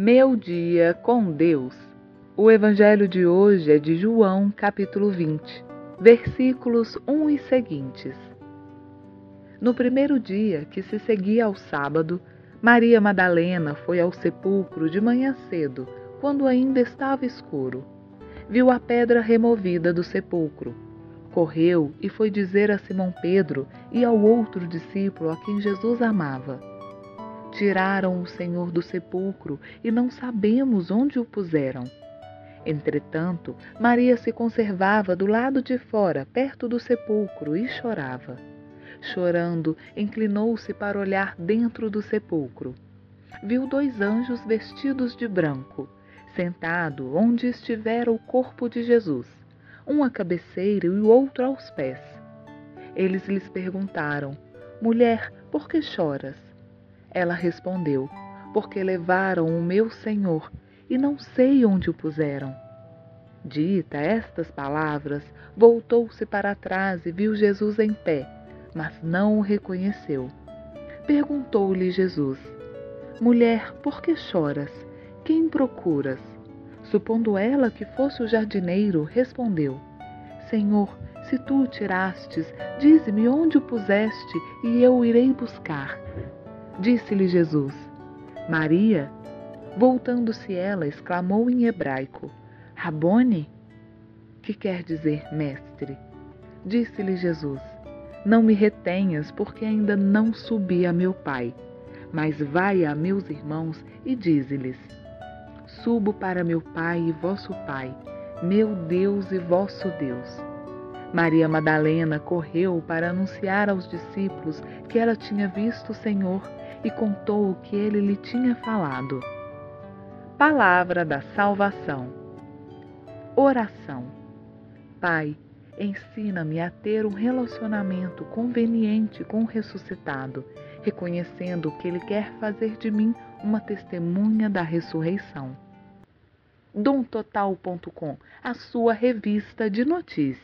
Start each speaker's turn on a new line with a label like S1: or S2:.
S1: Meu dia com Deus. O evangelho de hoje é de João, capítulo 20, versículos 1 e seguintes. No primeiro dia que se seguia ao sábado, Maria Madalena foi ao sepulcro de manhã cedo, quando ainda estava escuro. Viu a pedra removida do sepulcro. Correu e foi dizer a Simão Pedro e ao outro discípulo a quem Jesus amava Tiraram o Senhor do sepulcro e não sabemos onde o puseram. Entretanto, Maria se conservava do lado de fora, perto do sepulcro, e chorava. Chorando, inclinou-se para olhar dentro do sepulcro. Viu dois anjos vestidos de branco, sentado onde estivera o corpo de Jesus, um à cabeceira e o outro aos pés. Eles lhes perguntaram: Mulher, por que choras? Ela respondeu: Porque levaram o meu senhor e não sei onde o puseram. Dita estas palavras, voltou-se para trás e viu Jesus em pé, mas não o reconheceu. Perguntou-lhe Jesus: Mulher, por que choras? Quem procuras? Supondo ela que fosse o jardineiro, respondeu: Senhor, se tu o tirastes, dize-me onde o puseste e eu irei buscar. Disse-lhe Jesus: Maria. Voltando-se ela, exclamou em hebraico: Rabone? Que quer dizer mestre? Disse-lhe Jesus: Não me retenhas, porque ainda não subi a meu Pai. Mas vai a meus irmãos e dize-lhes: Subo para meu Pai e vosso Pai, meu Deus e vosso Deus. Maria Madalena correu para anunciar aos discípulos que ela tinha visto o Senhor e contou o que ele lhe tinha falado. Palavra da salvação. Oração. Pai, ensina-me a ter um relacionamento conveniente com o ressuscitado, reconhecendo que ele quer fazer de mim uma testemunha da ressurreição. Domtotal.com, a sua revista de notícias.